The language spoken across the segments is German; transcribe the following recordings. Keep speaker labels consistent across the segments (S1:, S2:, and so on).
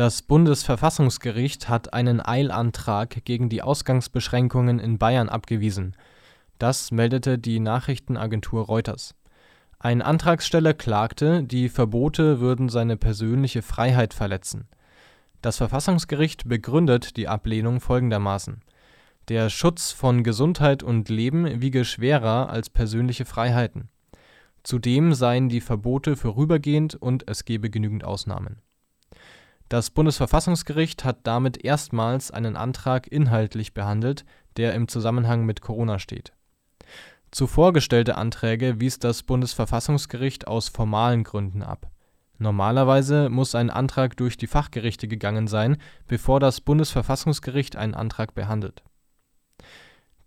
S1: Das Bundesverfassungsgericht hat einen Eilantrag gegen die Ausgangsbeschränkungen in Bayern abgewiesen. Das meldete die Nachrichtenagentur Reuters. Ein Antragsteller klagte, die Verbote würden seine persönliche Freiheit verletzen. Das Verfassungsgericht begründet die Ablehnung folgendermaßen: Der Schutz von Gesundheit und Leben wiege schwerer als persönliche Freiheiten. Zudem seien die Verbote vorübergehend und es gebe genügend Ausnahmen das Bundesverfassungsgericht hat damit erstmals einen Antrag inhaltlich behandelt, der im Zusammenhang mit Corona steht. Zuvor gestellte Anträge wies das Bundesverfassungsgericht aus formalen Gründen ab. Normalerweise muss ein Antrag durch die Fachgerichte gegangen sein, bevor das Bundesverfassungsgericht einen Antrag behandelt.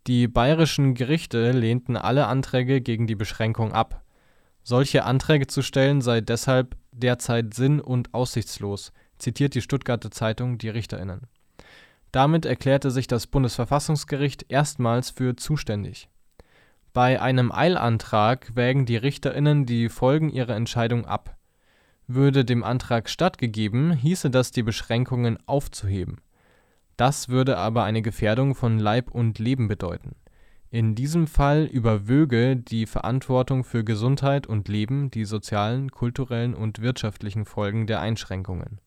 S1: Die bayerischen Gerichte lehnten alle Anträge gegen die Beschränkung ab. Solche Anträge zu stellen sei deshalb derzeit sinn und aussichtslos zitiert die Stuttgarter Zeitung die RichterInnen. Damit erklärte sich das Bundesverfassungsgericht erstmals für zuständig. Bei einem Eilantrag wägen die RichterInnen die Folgen ihrer Entscheidung ab. Würde dem Antrag stattgegeben, hieße das die Beschränkungen aufzuheben. Das würde aber eine Gefährdung von Leib und Leben bedeuten. In diesem Fall überwöge die Verantwortung für Gesundheit und Leben die sozialen, kulturellen und wirtschaftlichen Folgen der Einschränkungen